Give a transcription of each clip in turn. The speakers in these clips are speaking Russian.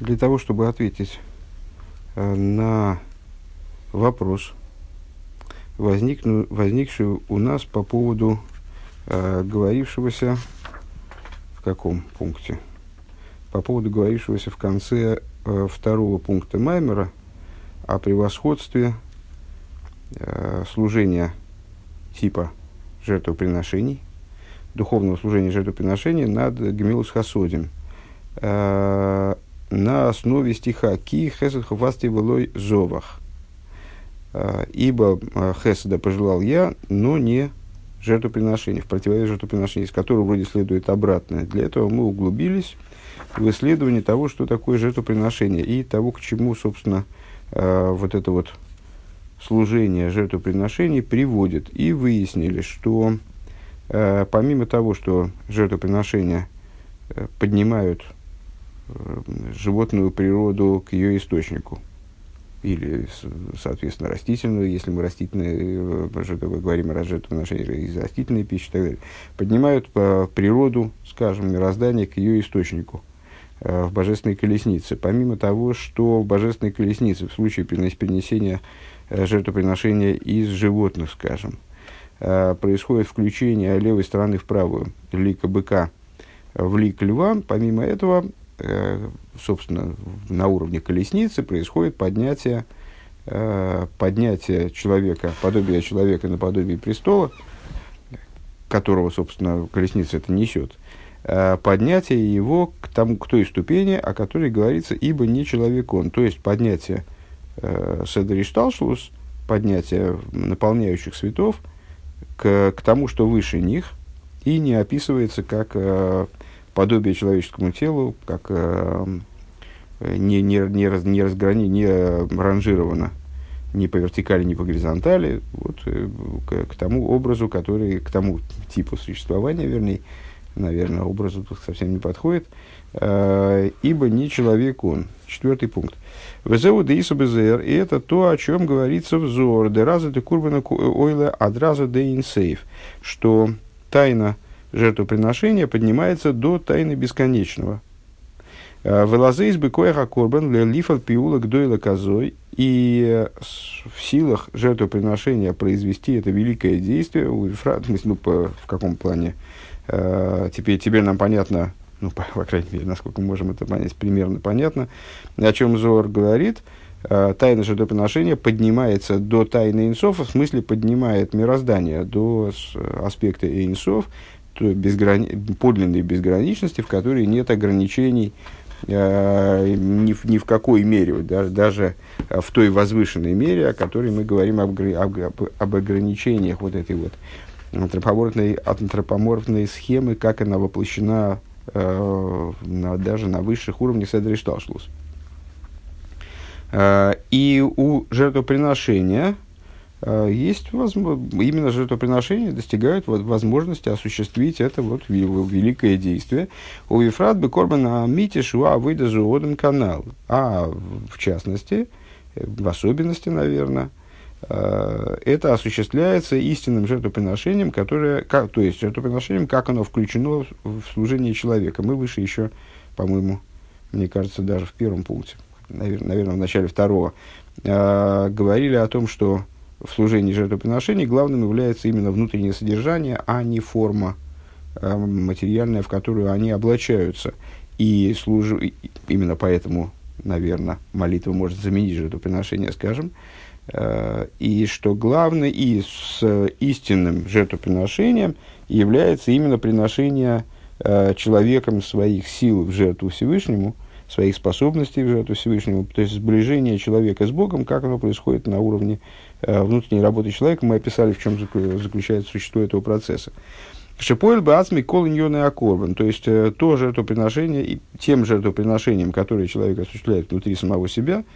для того, чтобы ответить э, на вопрос, возникну, возникший у нас по поводу э, говорившегося в каком пункте? По поводу говорившегося в конце э, второго пункта Маймера о превосходстве э, служения типа жертвоприношений, духовного служения жертвоприношений над Гемилус Хасодим э, на основе стиха «Ки хесед ховасти велой зовах». Э, «Ибо э, хеседа пожелал я, но не жертвоприношение, в противовес жертвоприношению, из которого вроде следует обратное. Для этого мы углубились в исследование того, что такое жертвоприношение, и того, к чему, собственно, э, вот это вот служение жертвоприношений приводит. И выяснили, что помимо того, что жертвоприношения э, поднимают животную природу к ее источнику, или, соответственно, растительную, если мы растительные, говорим о жертвоприношении из растительной пищи и так далее, поднимают по природу, скажем, мироздания к ее источнику в божественной колеснице. Помимо того, что в божественной колеснице в случае перенесения жертвоприношения из животных, скажем, происходит включение левой стороны в правую, лика быка в лик льва. Помимо этого, собственно, на уровне колесницы происходит поднятие, поднятие человека, подобие человека на подобие престола, которого, собственно, колесница это несет, поднятие его к, тому, к той ступени, о которой говорится, ибо не человек он. То есть поднятие э, Седришталшлус, поднятие наполняющих светов к, к тому, что выше них, и не описывается как э, подобие человеческому телу, как э, не, не, не, раз, не, разграни, не ранжировано ни по вертикали, ни по горизонтали, вот, э, к, к тому образу, который, к тому типу существования, вернее, наверное, образу тут совсем не подходит, э, ибо не человек он. Четвертый пункт. Везеу де БЗР, и это то, о чем говорится в Зор, де раза де курбана ойла адраза де инсейв, что тайна жертвоприношения поднимается до тайны бесконечного. Э, Велазейс бы коеха корбан лифал пиулак дойла козой, и в силах жертвоприношения произвести это великое действие, у Ефрат, ну, по, в каком плане, э, теперь, теперь нам понятно, ну, по, по крайней мере, насколько можем это понять, примерно понятно, о чем Зор говорит, э, тайна жертвоприношения поднимается до тайны инсов, в смысле поднимает мироздание до аспекта инсов, безграни... подлинной безграничности, в которой нет ограничений э, ни, в, ни в какой мере, даже, даже в той возвышенной мере, о которой мы говорим об, об, об ограничениях вот этой вот антропоморфной, антропоморфной схемы, как она воплощена э, на, даже на высших уровнях Седришталшлус. Э, и у жертвоприношения есть возможно, именно жертвоприношения достигают вот, возможности осуществить это вот великое действие. У Ефрат бы Корбана Мити Шуа выйда канал. А в частности, в особенности, наверное, Э, это осуществляется истинным жертвоприношением, которое, как, то есть жертвоприношением, как оно включено в служение человека. Мы выше еще, по-моему, мне кажется, даже в первом пункте, наверное, в начале второго, э, говорили о том, что в служении жертвоприношений главным является именно внутреннее содержание, а не форма э, материальная, в которую они облачаются. И служ... именно поэтому, наверное, молитва может заменить жертвоприношение, скажем, Э, и что главное и с истинным жертвоприношением является именно приношение э, человеком своих сил в жертву Всевышнему, своих способностей в жертву Всевышнему, то есть сближение человека с Богом, как оно происходит на уровне э, внутренней работы человека. Мы описали, в чем заключается существо этого процесса. Шипоэль баацми колыньоны акорбан, то есть то жертвоприношение, и тем жертвоприношением, которое человек осуществляет внутри самого себя –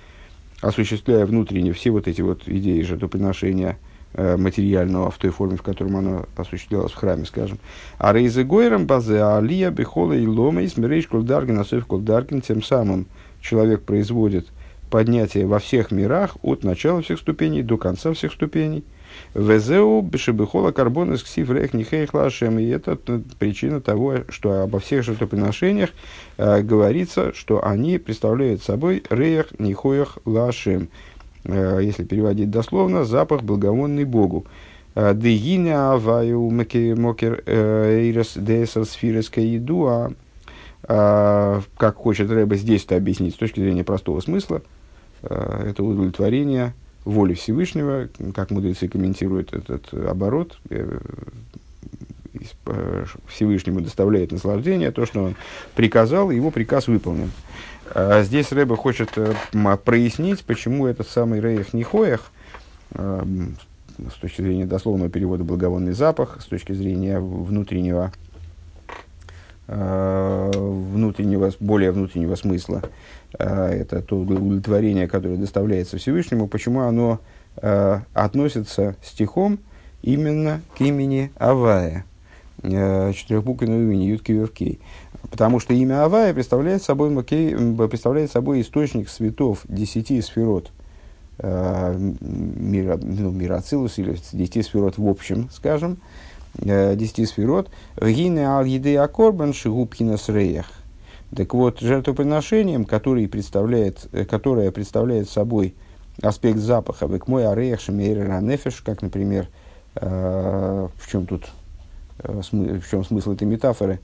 осуществляя внутренне все вот эти вот идеи жертвоприношения э, материального в той форме, в котором оно осуществлялось в храме, скажем. А рейзе гойрам базе алия бехола и лома и смирейш колдаргин, асоев колдаргин, тем самым человек производит поднятие во всех мирах от начала всех ступеней до конца всех ступеней. Везеу бешебехола карбон из ксив рех нихейх лашем. И это причина того, что обо всех жертвоприношениях э, говорится, что они представляют собой рех нихоях лашем. Э, если переводить дословно, запах благовонный Богу. Дегиня аваю мокер эйрес десер сфиреска едуа. Как хочет Рэба здесь это объяснить с точки зрения простого смысла, э, это удовлетворение воли Всевышнего, как мудрецы комментируют этот оборот, э, э, Всевышнему доставляет наслаждение, то, что он приказал, его приказ выполнен. А здесь Рэба хочет прояснить, почему этот самый Рейх Нихоях, с точки зрения дословного перевода благовонный запах, с точки зрения внутреннего, э, внутреннего более внутреннего смысла, э, это то удовлетворение, которое доставляется Всевышнему, почему оно э, относится стихом именно к имени Авая, четырехбуквенного имени Ютки Вевкей. Потому что имя Авая представляет собой, представляет собой источник светов десяти сферот – э, мира, ну, мира Ацилус или 10 сферот в общем, скажем, э, 10 сферот, гине ал еды акорбан шигубхинас реях. Так вот, жертвоприношением, который представляет, э, которое представляет собой аспект запаха, век мой ареях шемейра нефеш, как, например, э, в чем тут, э, в чем смысл этой метафоры,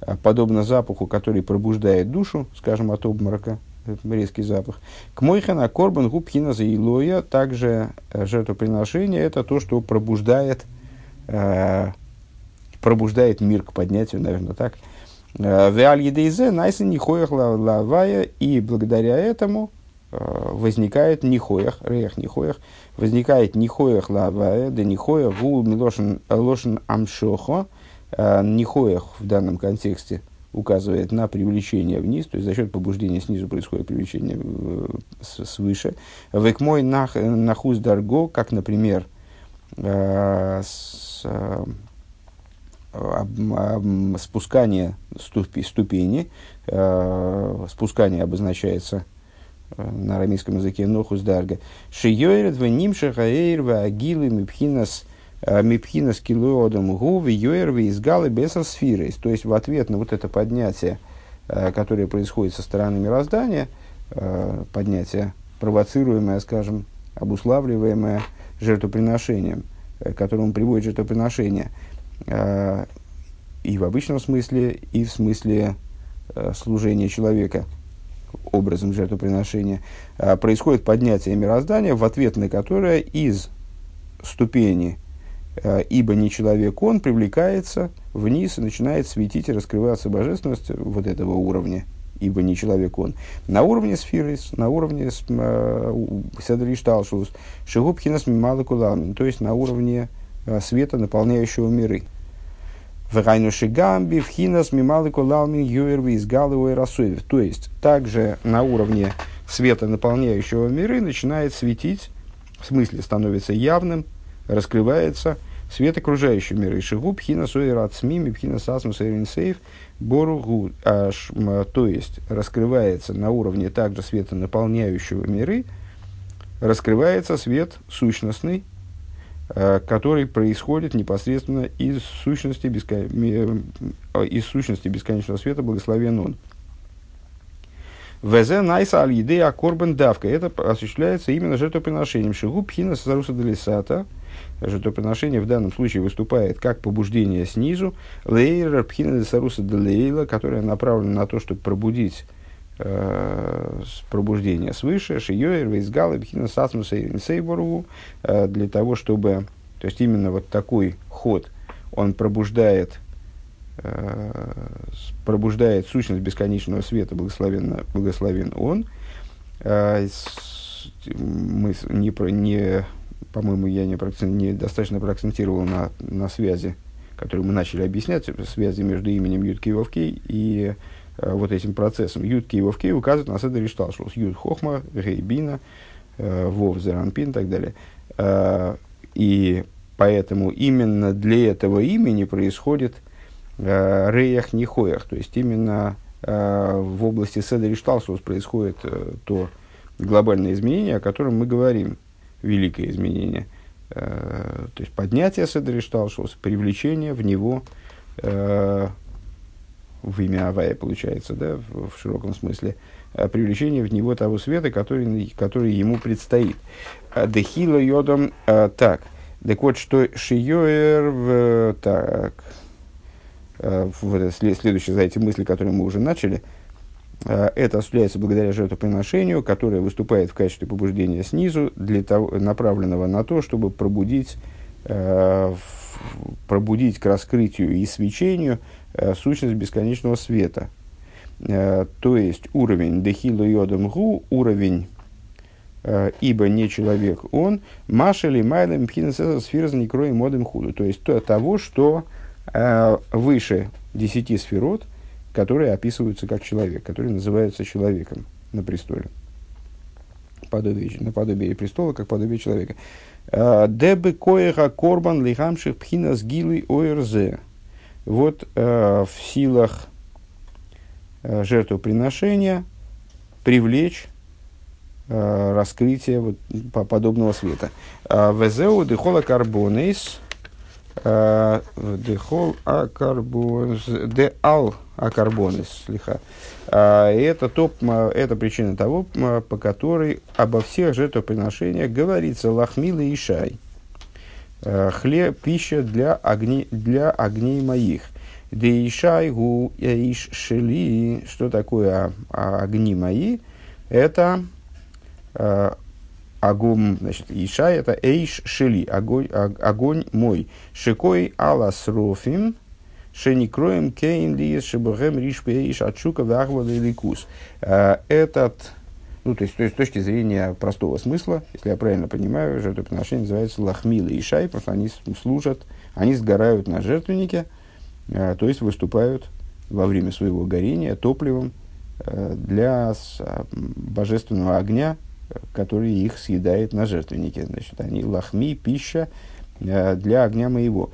э, подобно запаху, который пробуждает душу, скажем, от обморока, резкий запах. К мойхана корбан губхина заилоя, также э, жертвоприношение, это то, что пробуждает, э, пробуждает мир к поднятию, наверное, так. Э, Веаль едейзе найсен нихоях лавая, и благодаря этому э, возникает нихоях, реях нихоях, возникает нихоях лавая, да нихоях гул милошен лошен амшохо, нихоях в данном контексте – указывает на привлечение вниз, то есть за счет побуждения снизу происходит привлечение э, свыше. Векмой нахуз дарго, как, например, э, с, э, спускание ступи, ступени, спускание обозначается на арамейском языке нохус дарга. Шиёйрет в нимша хаэйр в агилы мипхинас Э, Мипхина скилуодом гуви йоерви из галы бесосфиры. То есть в ответ на вот это поднятие, э, которое происходит со стороны мироздания, э, поднятие провоцируемое, скажем, обуславливаемое жертвоприношением, к которому приводит жертвоприношение, и в обычном смысле, и в смысле служения человека образом жертвоприношения, происходит поднятие мироздания, в ответ на которое из ступени Э, ибо не человек он, привлекается вниз и начинает светить и раскрываться божественность вот этого уровня, ибо не человек он. На уровне сферы, на уровне э, Седришталшус, Шигубхинас Мималакуламин, то есть на уровне света, наполняющего миры. Врайну Шигамби, Вхинас Мималакуламин, Юерви из Галуэ Расуев. То есть также на уровне света, наполняющего миры, начинает светить, в смысле становится явным, раскрывается свет окружающего мира. Ишигу пхина суэра ацмими пхина сасмус сейф боругу. То есть раскрывается на уровне также света наполняющего миры, раскрывается свет сущностный, который происходит непосредственно из сущности, бескон... Э, из сущности бесконечного света, благословен он. Везе найса аль едея корбан давка. Это осуществляется именно жертвоприношением. Шигу пхина саруса делисата – жертвоприношение в данном случае выступает как побуждение снизу, лейра пхина саруса делейла, которое направлено на то, чтобы пробудить э, пробуждение свыше, шиёер, вейсгала, пхина сасмуса и сейборгу, э, для того, чтобы, то есть именно вот такой ход, он пробуждает э, пробуждает сущность бесконечного света, благословен, благословен он. Мы не, не по-моему, я не, не проакцентировал на, на связи, которые мы начали объяснять, связи между именем Ютки и Вовкей и вот этим процессом. Ютки и Вовкей указывают на Седер Ишталшус. Ют Хохма, Гейбина, э, Вов Зеранпин и так далее. Э, и поэтому именно для этого имени происходит э, Реях Нихоях, то есть именно э, в области Седер Ишталшус происходит э, то глобальное изменение, о котором мы говорим – великое изменение. то есть поднятие Седришталшус, привлечение в него в имя Авая, получается, да, в, в широком смысле, привлечение в него того света, который, который ему предстоит. Дехило йодом, так, так вот, что Шиёер, так, вот следующие за эти мысли, которые мы уже начали, это осуществляется благодаря жертвоприношению, которое выступает в качестве побуждения снизу, для того, направленного на то, чтобы пробудить, пробудить к раскрытию и свечению сущность бесконечного света. То есть уровень дехилу йодам гу, уровень ибо не человек он, машели майлем пхинесеса сфера за некроем модем худу. То есть то, того, что э, выше десяти сферот, которые описываются как человек, которые называются человеком на престоле. Подобие, наподобие престола, как подобие человека. Э, Дебы коеха корбан лихамших пхинас гилы оэрзе. Вот э, в силах э, жертвоприношения привлечь э, раскрытие вот, по подобного света. А, Везеу дехола карбонейс э, дехол акарбонес де ал акарбонес слиха. А, это, топ, это причина того, по которой обо всех жертвоприношениях говорится лахмил и ишай. Э, хлеб, пища для, огней для огней моих. Де ишай гу иш шели. Что такое огни мои? Это Э, огонь, значит, Иша это Эйш Шели, огонь, огонь мой. Шикой Алас Рофим, Шеникроем Кейн Лиес Шебухем Риш Пейш Ачука Вахвада Ликус. Э, этот, ну, то есть, то есть, с точки зрения простого смысла, если я правильно понимаю, жертвоприношение называется Лахмил и Ишай, потому что они служат, они сгорают на жертвеннике, э, то есть выступают во время своего горения топливом для божественного огня, который их съедает на жертвеннике. Значит, они лахми, пища э, для огня моего.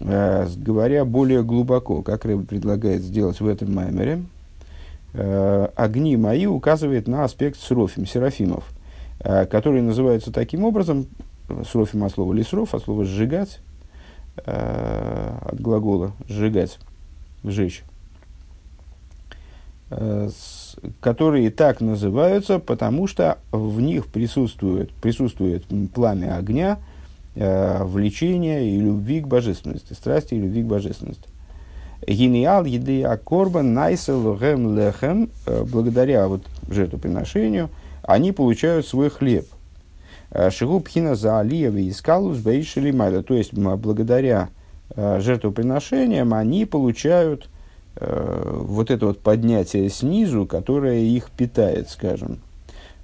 Э, говоря более глубоко, как Рэб предлагает сделать в этом маймере, э, огни мои указывает на аспект срофим, серафимов, которые называются таким образом, срофим от слова лесров, от слова сжигать, от глагола сжигать, сжечь которые так называются, потому что в них присутствует, присутствует пламя огня, э, влечения и любви к божественности, страсти и любви к божественности. Гениал еды акорбан найсел гэм лехем, э, благодаря вот жертвоприношению, они получают свой хлеб. Э, Шигубхина за алиевы и скалус бейшили майда. То есть, благодаря э, жертвоприношениям они получают вот это вот поднятие снизу, которое их питает, скажем,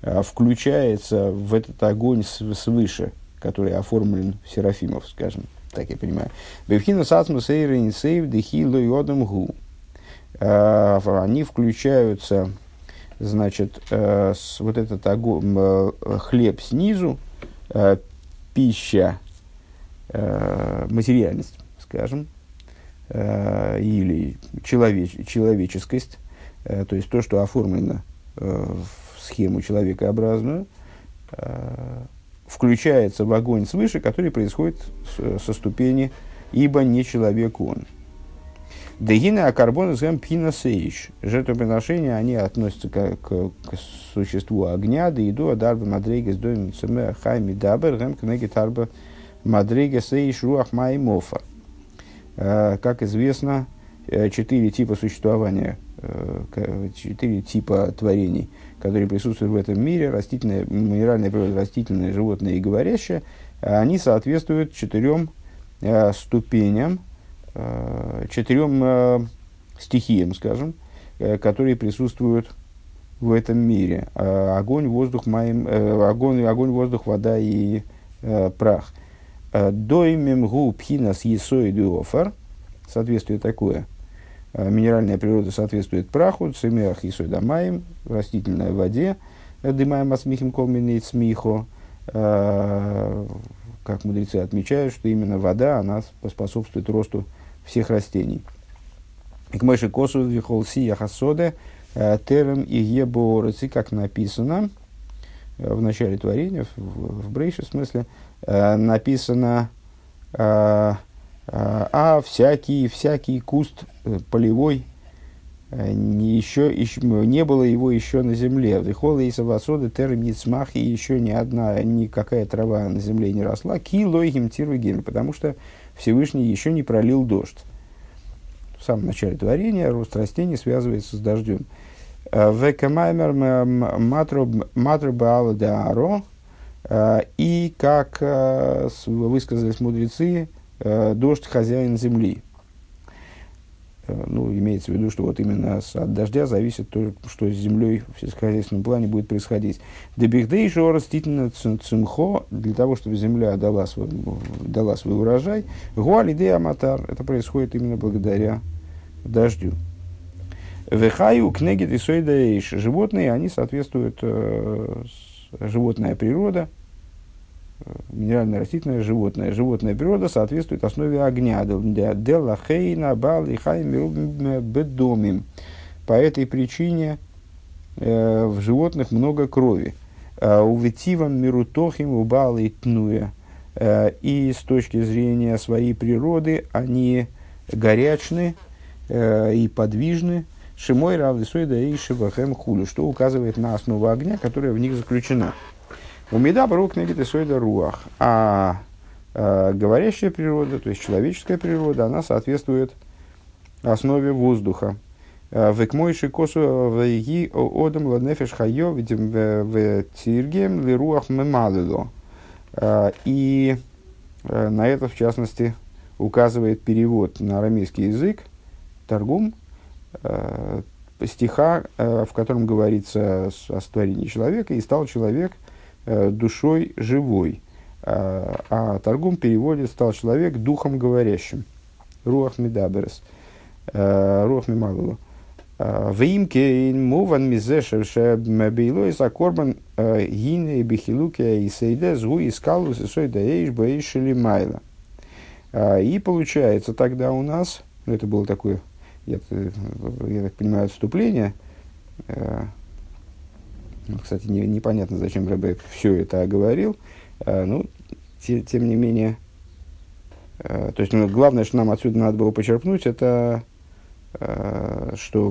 включается в этот огонь свыше, который оформлен Серафимов, скажем, так я понимаю. Бевхина сатму сейрин сейв дехилу йодам гу. Э, они включаются, значит, с вот этот огонь, хлеб снизу, пища, материальность, скажем, э, или человеч, человеческость, э, то есть то, что оформлено э, в схему человекообразную, э, включается в огонь свыше, который происходит с, со ступени «ибо не человек он». Дегина акарбон из пина сейш. Жертвоприношения, они относятся к, к, к существу огня, да иду адарба мадрейгес доин цеме хайми дабер гэм кнеги тарба мадрейгес сейш руах мофа. Э, как известно, э, четыре типа существования, э, четыре типа творений, которые присутствуют в этом мире, растительная, минеральная природа, растительное, животное и говорящее, они соответствуют четырем ступеням, четырем стихиям, скажем, которые присутствуют в этом мире. Огонь, воздух, маем, огонь, огонь, воздух, вода и прах – Э, Доймем гу пхинас есоид офар. Соответствие такое. Э, минеральная природа соответствует праху, цемеах есойдамаем, растительной воде, э, дымаем осмихим колминейт смихо. Как мудрецы отмечают, что именно вода, она способствует росту всех растений. К мыши косу вихол сия хасоде терем и ебороци, как написано, в начале творения, в, в Брейше смысле, написано а, всякий, всякий куст полевой, не, еще, еще, не было его еще на земле. Вихола и савасоды термицмах, и еще ни одна, никакая трава на земле не росла. Килойгим тирвигин, потому что Всевышний еще не пролил дождь. В самом начале творения рост растений связывается с дождем. Э, Векамаймер матру дааро. Э, и, как э, высказались мудрецы, дождь хозяин земли. Ну, имеется в виду, что вот именно от дождя зависит то, что с землей в сельскохозяйственном плане будет происходить. Дебихдей же растительно цимхо, для того, чтобы земля дала свой, дала свой урожай. Гуалидей аматар, это происходит именно благодаря дождю. Вехаю кнегит и сойдаэйш. Животные, они соответствуют э, животная природа, минеральная растительная животное. Животная природа соответствует основе огня. Делла хейна бал и бедомим. По этой причине э, в животных много крови. Э, у ветивам мирутохим убал и тнуя. Э, и с точки зрения своей природы они горячны и подвижны, Шимой Равлисойда и Шивахем Хулю, что указывает на основу огня, которая в них заключена. У Меда Барук Негит Сойда Руах. А э, говорящая природа, то есть человеческая природа, она соответствует основе воздуха. Векмойши косу вейги одам ладнефеш хайо в тиргем лируах мемалило. И на это, в частности, указывает перевод на арамейский язык, торгум, э, стиха, э, в котором говорится о створении человека, и стал человек э, душой живой. Э, а Торгум переводит «стал человек духом говорящим». Руах Медаберес. Э, Руах Мималулу. Э, Вимке муван мизешер бейлой закорбан э, гине бихилуке и сейде искалус и сойда эйш бэйш майла. И получается тогда у нас, ну это было такое я, я так понимаю, отступление. Э, ну, кстати, не, непонятно, зачем Рэбе все это оговорил. Э, ну, те, тем не менее, э, то есть ну, главное, что нам отсюда надо было почерпнуть, это что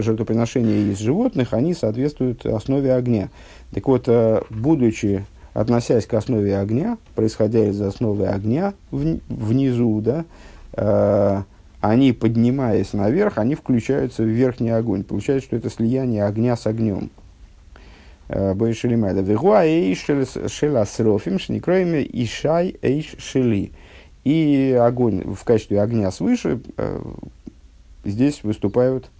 жертвоприношения из животных, они соответствуют основе огня. Так вот, будучи, относясь к основе огня, происходя из основы огня внизу, да, они, поднимаясь наверх, они включаются в верхний огонь. Получается, что это слияние огня с огнем. Э, Бойшелимайда. Вегуа эйш шеласрофим шникроями ишай эйш шели. И огонь в качестве огня свыше э, здесь выступают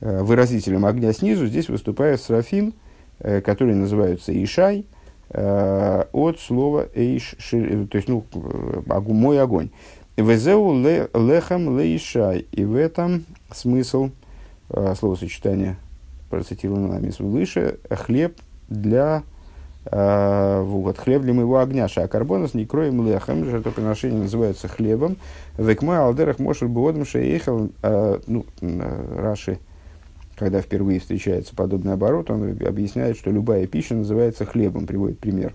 э, выразителем огня снизу, здесь выступает срафим, которые называются ишай, от слова эйш, то есть, ну, мой огонь. Везеу лехам лейшай. И в этом смысл э, словосочетания, процитированного нами выше, хлеб для Uh, вот, хлеб для моего огня, шакарбонос, не кроем лехом, жертвоприношение называется хлебом. Векмой алдерах мошер буодом шеехал, uh, ну, uh, Раши, когда впервые встречается подобный оборот, он объясняет, что любая пища называется хлебом, приводит пример.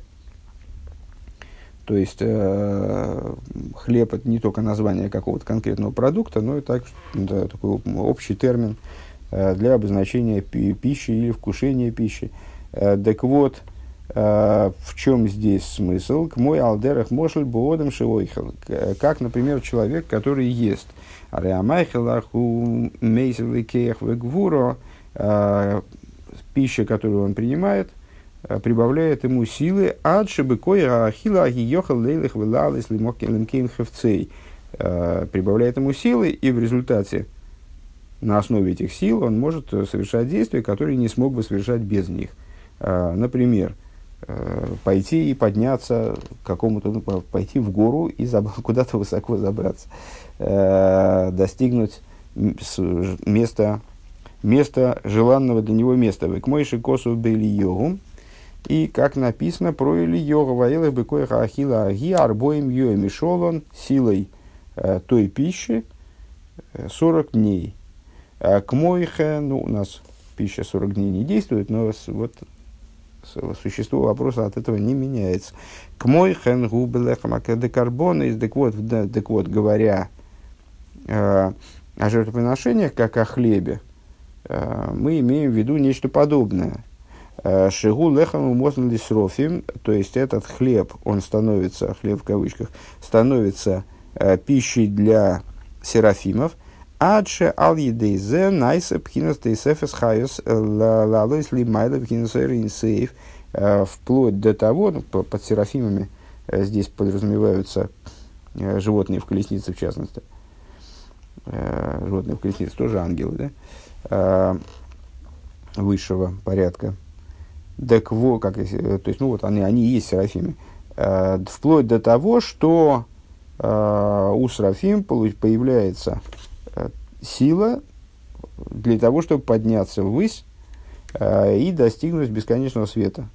То есть э, хлеб это не только название какого-то конкретного продукта, но и так, да, такой общий термин э, для обозначения пи- пищи или вкушения пищи. Э, так вот, э, в чем здесь смысл? К мой алдерах мошель буодом шивойхал. Как, например, человек, который ест. Ареамайхелаху мейселикеях вегвуро. Э, пища, которую он принимает – Э, прибавляет ему силы, ад шибыкоя ахила агиехал лейлых вылалыс лимкейн хевцей. Э, прибавляет ему силы, и в результате на основе этих сил он может э, совершать действия, которые не смог бы совершать без них. Например, пойти и подняться какому-то, ну, пойти в гору и куда-то высоко забраться, достигнуть места, места, желанного для него места. К мойши косу бели йогу, и, как написано, про Ильёга Ваилах Бекоиха Ахила Аги Арбоем Йоем шел он силой э, той пищи э, 40 дней. Э, к Мойхе, ну, у нас пища 40 дней не действует, но вот существо вопроса от этого не меняется. К мой хен декарбона, так вот, так вот, говоря э, о жертвоприношениях, как о хлебе, э, мы имеем в виду нечто подобное. Шигу лехам можно ли срофим, то есть этот хлеб, он становится, хлеб в кавычках, становится пищей для серафимов, עד שעל ידי זה נעשה בחינת תוספת חיות לעלות למעלה בחינת אין סוף. Вплоть до того, ну, под серафимами э, здесь подразумеваются э, животные в колеснице, в частности. Э, животные в колеснице тоже ангелы, да? Высшего порядка. Так во, как, то есть, ну вот они, они и есть серафимы. Вплоть до того, что у серафим появляется сила для того, чтобы подняться ввысь э, и достигнуть бесконечного света.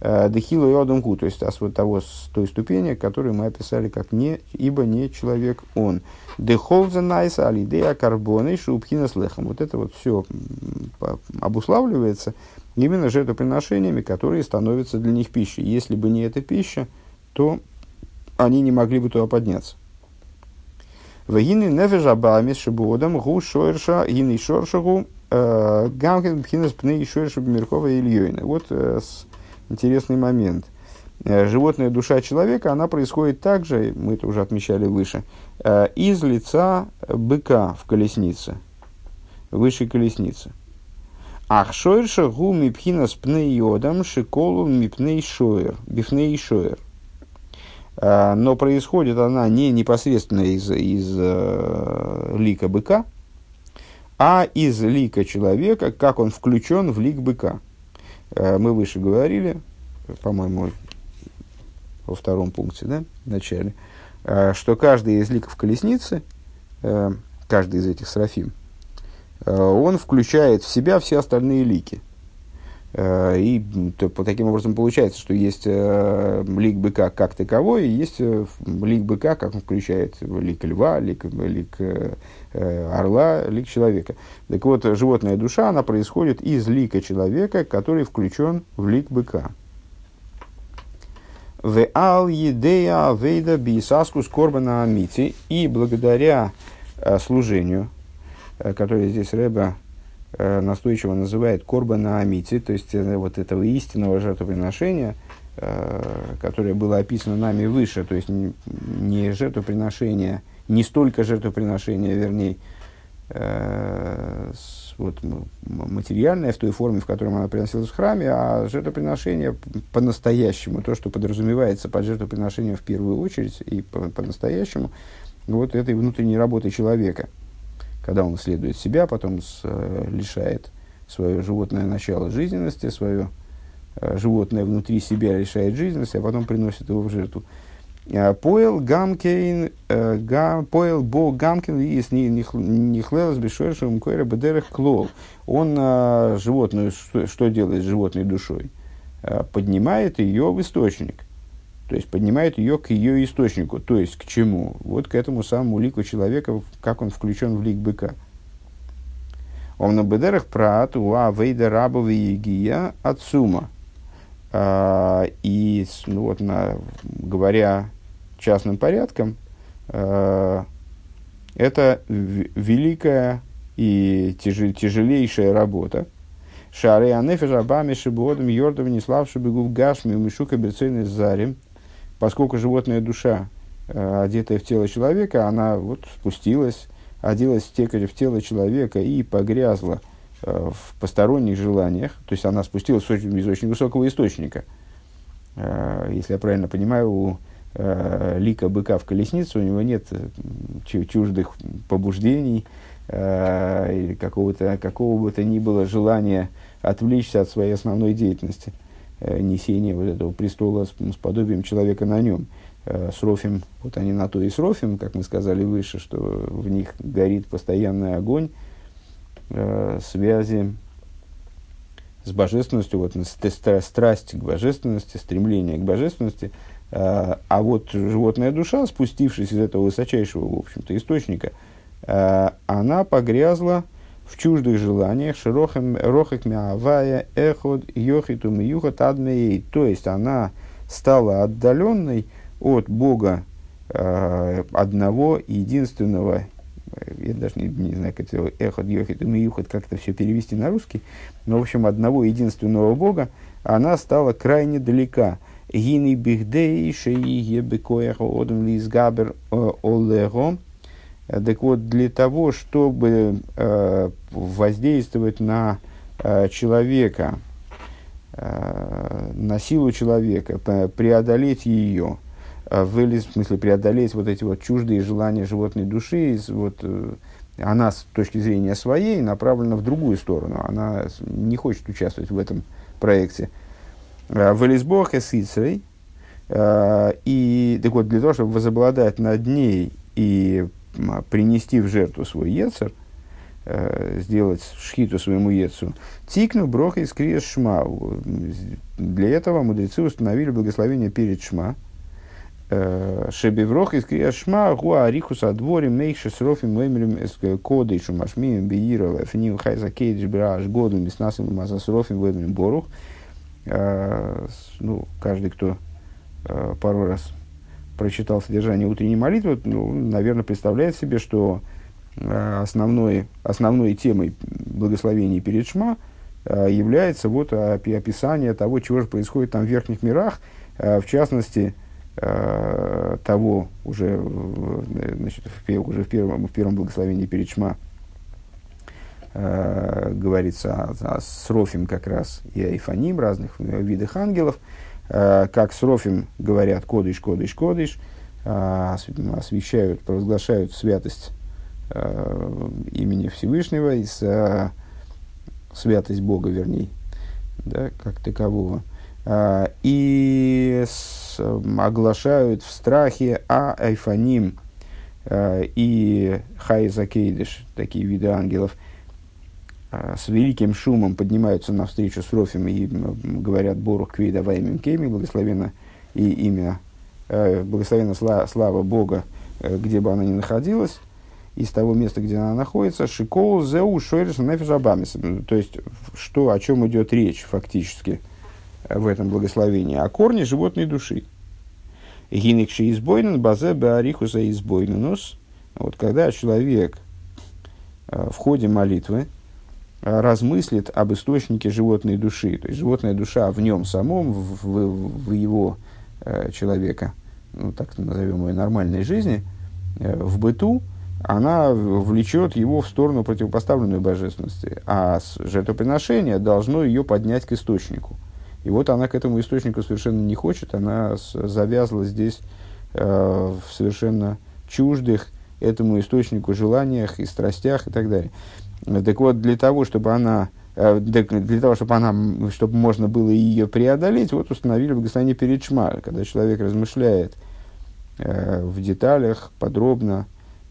Э, Дехилу и Адамку, то есть от того, с той ступени, которую мы описали как не, ибо не человек он. Дехолза найса алидея карбоны шубхина с лехом. Вот это вот все обуславливается именно жертвоприношениями, которые становятся для них пищей. Если бы не эта пища, то они не могли бы туда подняться. Вагины нефежа бамис шибуодам гу шойрша гины шоршагу гамкен бхинас пны шойрша бмиркова ильёйна. Вот интересный момент. Животная душа человека, она происходит также, мы это уже отмечали выше, из лица быка в колеснице, высшей колесницы. Ах шойрша гу мипхинас пны йодам шиколу мипней шойр, бифней шойр. А, но происходит она не непосредственно из, из э, лика быка, а из лика человека, как он включен в лик быка. Э, мы выше говорили, по-моему, во втором пункте, да, в начале, э, что каждый из ликов колесницы, э, каждый из этих срафим, э, он включает в себя все остальные лики – и то, таким образом получается, что есть э, лик быка как таковой, и есть э, лик быка, как он включает лик льва, лик, лик э, орла, лик человека. Так вот, животная душа, она происходит из лика человека, который включен в лик быка. В ал едея вейда бисаску скорбана амити. И благодаря э, служению, э, которое здесь Рэба Э, настойчиво называет корбана амити, то есть э, вот этого истинного жертвоприношения, э, которое было описано нами выше, то есть не, жертвоприношение, не столько жертвоприношения, вернее, вот, материальное в той форме, в которой оно приносилось в храме, а жертвоприношение по-настоящему, то, что подразумевается под жертвоприношением в первую очередь и по-настоящему, вот этой внутренней работы человека – когда он исследует себя, потом с, э, лишает свое животное начало жизненности, свое э, животное внутри себя лишает жизненности, а потом приносит его в жертву. А, поэл гамкейн, э, поэл бо гамкин из нихлелас бешойшим койра бедерах клол. Он э, животную, что, что делает с животной душой? Э, поднимает ее в источник. То есть поднимает ее к ее источнику. То есть к чему? Вот к этому самому лику человека, как он включен в лик быка. Он на бедерах прат уа вейда рабови егия от сума. А, и ну, вот на, говоря частным порядком, а, это великая и тяжел, тяжелейшая работа. Шары анефиш абами шибуодом йордом бегу в гашми мишука берцейный зарим – поскольку животная душа, э, одетая в тело человека, она вот спустилась, оделась в, те, в тело человека и погрязла э, в посторонних желаниях, то есть она спустилась из очень высокого источника. Э, если я правильно понимаю, у лика быка в колеснице у него нет чуждых побуждений какого-то, какого бы то ни было желания отвлечься от своей основной деятельности – несение вот этого престола с, с подобием человека на нем. Э, с Рофим, вот они на то и с Рофим, как мы сказали выше, что в них горит постоянный огонь э, связи с божественностью, вот страсть к божественности, стремление к божественности. Э, а вот животная душа, спустившись из этого высочайшего, в общем-то, источника, э, она погрязла в чуждых желаниях, рохек миавая эход йохиту миюхат адмеей. То есть она стала отдаленной от Бога э, одного, единственного, я даже не, не знаю, как это эхот, йохит и миюхот, как это все перевести на русский, но, в общем, одного единственного Бога, она стала крайне далека. Гини бихдей шеи бекоях одам лизгабер э, олего. Так вот, для того, чтобы э, воздействовать на э, человека, э, на силу человека, преодолеть ее, э, вылез, в смысле преодолеть вот эти вот чуждые желания животной души, вот, э, она с точки зрения своей направлена в другую сторону, она не хочет участвовать в этом проекте. Э, Вылез Бог и и так вот, для того, чтобы возобладать над ней и принести в жертву свой Ецер, сделать шхиту своему Ецу, тикну броха из криес шма. Для этого мудрецы установили благословение перед шма, Шебеврох из Криашма, Гуа Арихус Адвори, Мейши Срофим, Мемелем, Кодышу, Машмием, Беирова, Фним, Хайза Кейдж, Браш, Году, Миснасим, Мазасрофим, Вемелем, Борух. Ну, каждый, кто пару раз прочитал содержание утренней молитвы, ну, наверное, представляет себе, что основной, основной темой благословений перед Шма является вот описание того, чего же происходит там в верхних мирах, в частности, э, того уже, значит, уже в первом, в первом благословении перед Шма э, говорится о, о Срофим как раз и Айфаним, разных видах ангелов, э, как Срофим говорят кодыш, кодыш, кодыш, э, освещают, провозглашают святость э, имени Всевышнего и с, э, святость Бога, вернее, да, как такового. Э, и с, оглашают в страхе а айфаним и хайзакейдыш, такие виды ангелов, с великим шумом поднимаются навстречу с Рофем и говорят Борух Квейда Ваймим Кеми, благословенно и имя, благословенно слава, слава Бога, где бы она ни находилась, из того места, где она находится, Шикол Зеу Шойриш Нефиш То есть, что, о чем идет речь фактически – в этом благословении, а корни животной души. Гиникши избойнен, базе беарихуса избойненус. Вот когда человек э, в ходе молитвы э, размыслит об источнике животной души, то есть животная душа в нем самом, в, в, в его э, человека, ну, так назовем ее, нормальной жизни, э, в быту, она влечет его в сторону противопоставленной божественности, а жертвоприношение должно ее поднять к источнику – и вот она к этому источнику совершенно не хочет, она завязла здесь э, в совершенно чуждых этому источнику желаниях и страстях и так далее. Так вот, для того, чтобы она э, для того, чтобы, она, чтобы можно было ее преодолеть, вот установили благословение перед Шма, когда человек размышляет э, в деталях, подробно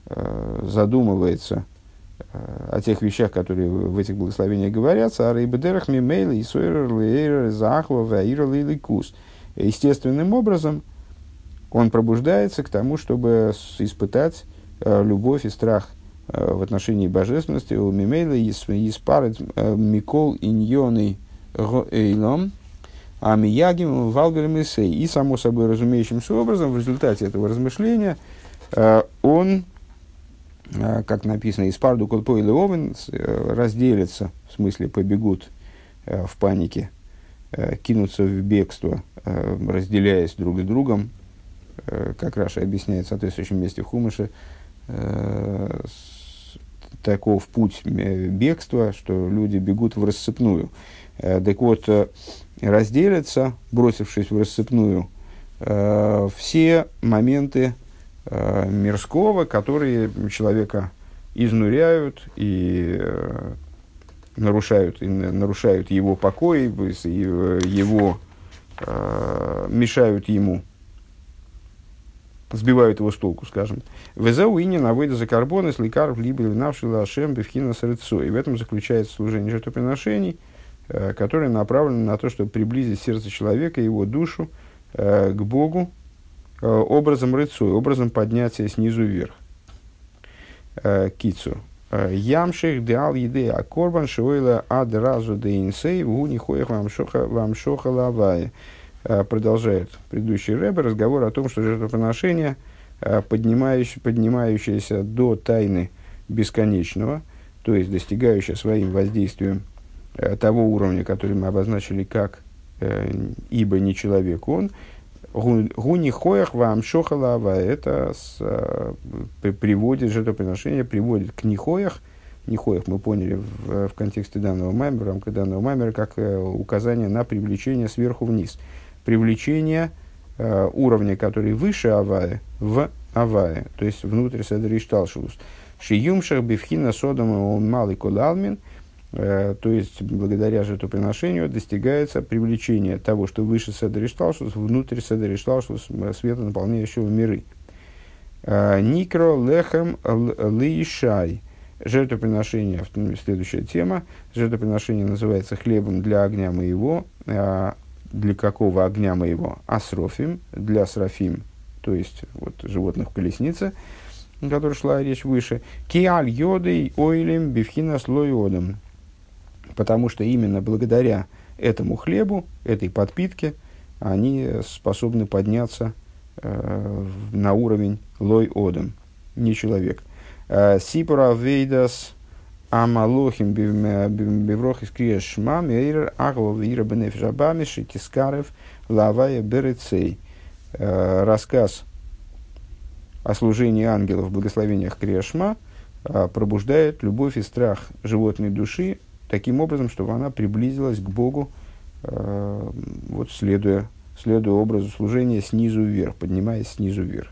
э, задумывается о тех вещах, которые в этих благословениях говорятся, а рейбедерах мимейла и сойрер лейрер захва ваира лейкус. Естественным образом он пробуждается к тому, чтобы испытать э, любовь и страх э, в отношении божественности. У мимейла испарит э, микол иньоный эйлом, а миягим валберем И само собой разумеющимся образом в результате этого размышления он Э, как написано, из парду колпо и леовен э, разделятся, в смысле побегут э, в панике, кинутся в бегство, разделяясь друг с другом, как Раша объясняет в соответствующем месте в Хумыше, таков путь бегства, что люди бегут в рассыпную. Так вот, разделятся, бросившись в рассыпную, все моменты э, мирского, которые человека изнуряют и э, нарушают, и нарушают его покой, э, его э, мешают ему, сбивают его с толку, скажем. Везау и не навыда за карбоны, сликаров, либо навши лашем, бифхина срыцо. И в этом заключается служение жертвоприношений, э, которое направлено на то, чтобы приблизить сердце человека, его душу э, к Богу, Э, образом рыцу, образом поднятия снизу вверх. Кицу. Ямших деал еды а корбан шоила ад разу де инсей в унихоях вам шоха лавая. Продолжает предыдущий рэбер разговор о том, что жертвоприношение, поднимающее, поднимающееся до тайны бесконечного, то есть достигающее своим воздействием того уровня, который мы обозначили как «ибо не человек он», Гуни хоях вам шохалава, это с, э, приводит, жертвоприношение приводит к нихоях. Нихоях мы поняли в, в контексте данного маймера, в рамках данного маймера, как э, указание на привлечение сверху вниз. Привлечение э, уровня, который выше авая, в авая, то есть внутрь седри шталшус. Шиюмшах бифхина содома он малый кулалмин – Э, то есть, благодаря жертвоприношению достигается привлечение того, что выше Седер Ишталшус, внутрь Седер Ишталшус, света, наполняющего миры. Э, Никро лехем лишай. Жертвоприношение, следующая тема. Жертвоприношение называется хлебом для огня моего. Для какого огня моего? Асрофим, для срафим, то есть вот, животных в о которой шла речь выше. Киаль йодой ойлем бифхина слойодом потому что именно благодаря этому хлебу, этой подпитке, они способны подняться э, на уровень лой одам, не человек. Э, Сипура вейдас амалохим биврохис крия шма мейр агва вира бенефжабами шитискарев лавая берецей. Э, рассказ о служении ангелов в благословениях Криашма пробуждает любовь и страх животной души таким образом, чтобы она приблизилась к Богу, э, вот следуя, следуя образу служения снизу вверх, поднимаясь снизу вверх.